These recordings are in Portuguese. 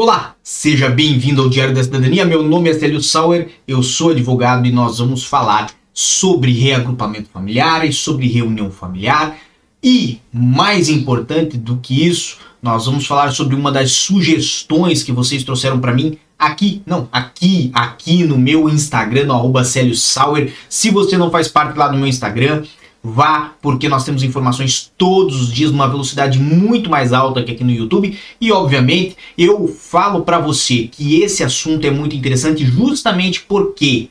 Olá, seja bem-vindo ao Diário da Cidadania. Meu nome é Célio Sauer, eu sou advogado e nós vamos falar sobre reagrupamento familiar e sobre reunião familiar. E, mais importante do que isso, nós vamos falar sobre uma das sugestões que vocês trouxeram para mim aqui, não, aqui, aqui no meu Instagram, no arroba Célio Sauer. Se você não faz parte lá do meu Instagram, vá, porque nós temos informações todos os dias numa velocidade muito mais alta que aqui no YouTube. E obviamente eu falo para você que esse assunto é muito interessante justamente porque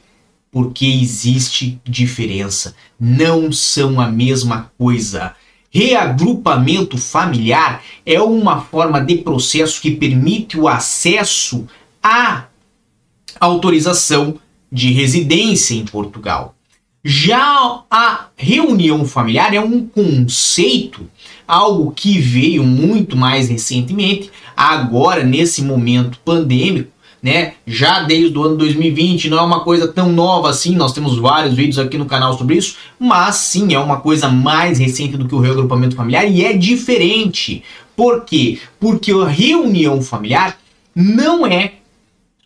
porque existe diferença, não são a mesma coisa. Reagrupamento familiar é uma forma de processo que permite o acesso à autorização de residência em Portugal. Já a reunião familiar é um conceito, algo que veio muito mais recentemente, agora nesse momento pandêmico, né? Já desde o ano 2020, não é uma coisa tão nova assim, nós temos vários vídeos aqui no canal sobre isso, mas sim é uma coisa mais recente do que o reagrupamento familiar e é diferente. Por quê? Porque a reunião familiar não é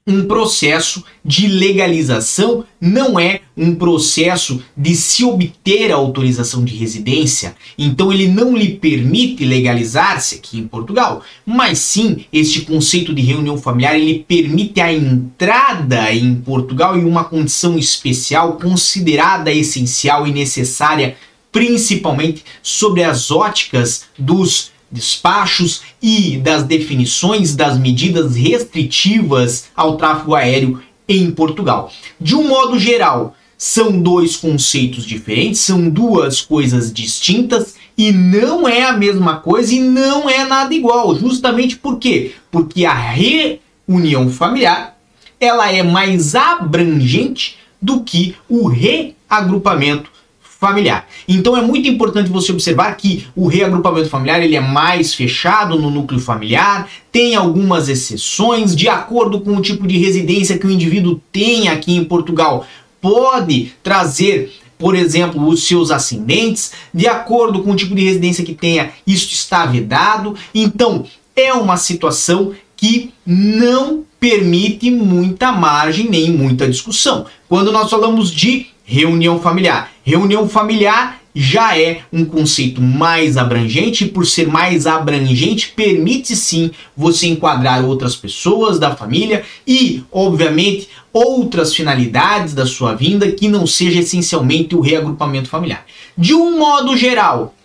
um processo de legalização, não é um processo de se obter a autorização de residência. Então ele não lhe permite legalizar-se aqui em Portugal, mas sim este conceito de reunião familiar ele permite a entrada em Portugal em uma condição especial considerada essencial e necessária, principalmente sobre as óticas dos despachos e das definições das medidas restritivas ao tráfego aéreo em Portugal. De um modo geral, são dois conceitos diferentes, são duas coisas distintas e não é a mesma coisa e não é nada igual. Justamente por quê? Porque a reunião familiar ela é mais abrangente do que o reagrupamento familiar. Então é muito importante você observar que o reagrupamento familiar ele é mais fechado no núcleo familiar, tem algumas exceções de acordo com o tipo de residência que o indivíduo tem aqui em Portugal. Pode trazer por exemplo, os seus ascendentes, de acordo com o tipo de residência que tenha, isso está vedado. Então, é uma situação que não permite muita margem nem muita discussão. Quando nós falamos de reunião familiar. Reunião familiar já é um conceito mais abrangente e por ser mais abrangente permite sim você enquadrar outras pessoas da família e, obviamente, outras finalidades da sua vinda que não seja essencialmente o reagrupamento familiar. De um modo geral,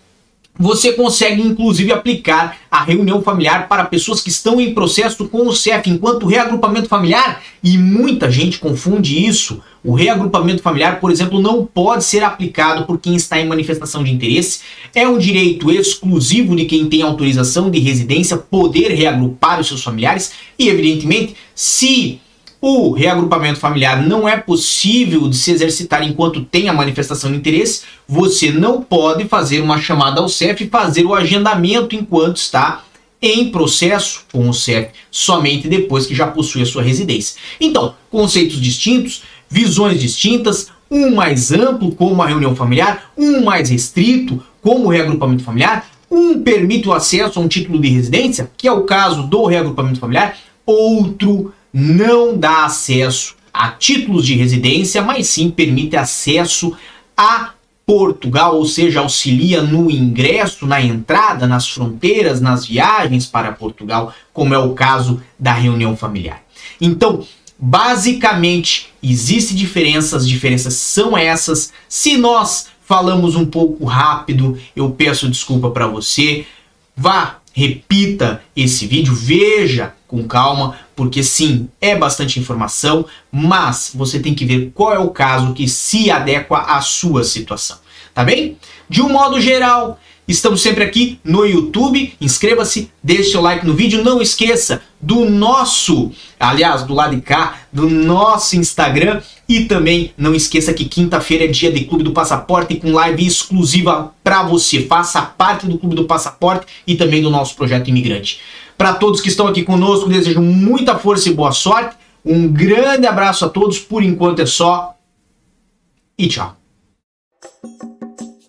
você consegue inclusive aplicar a reunião familiar para pessoas que estão em processo com o CEF, enquanto reagrupamento familiar, e muita gente confunde isso, o reagrupamento familiar, por exemplo, não pode ser aplicado por quem está em manifestação de interesse, é um direito exclusivo de quem tem autorização de residência poder reagrupar os seus familiares, e evidentemente, se o reagrupamento familiar não é possível de se exercitar enquanto tem a manifestação de interesse. Você não pode fazer uma chamada ao CEF e fazer o agendamento enquanto está em processo com o CEF, somente depois que já possui a sua residência. Então, conceitos distintos, visões distintas, um mais amplo, como a reunião familiar, um mais restrito, como o reagrupamento familiar, um permite o acesso a um título de residência, que é o caso do reagrupamento familiar, outro não dá acesso a títulos de residência, mas sim permite acesso a Portugal, ou seja, auxilia no ingresso, na entrada, nas fronteiras, nas viagens para Portugal, como é o caso da reunião familiar. Então, basicamente, existe diferenças, as diferenças são essas. Se nós falamos um pouco rápido, eu peço desculpa para você. Vá, repita esse vídeo, veja com calma, porque sim, é bastante informação, mas você tem que ver qual é o caso que se adequa à sua situação, tá bem? De um modo geral, Estamos sempre aqui no YouTube. Inscreva-se, deixe seu like no vídeo. Não esqueça do nosso, aliás, do lado de cá, do nosso Instagram. E também não esqueça que quinta-feira é dia de Clube do Passaporte com live exclusiva para você. Faça parte do Clube do Passaporte e também do nosso projeto Imigrante. Para todos que estão aqui conosco, desejo muita força e boa sorte. Um grande abraço a todos. Por enquanto é só. E tchau.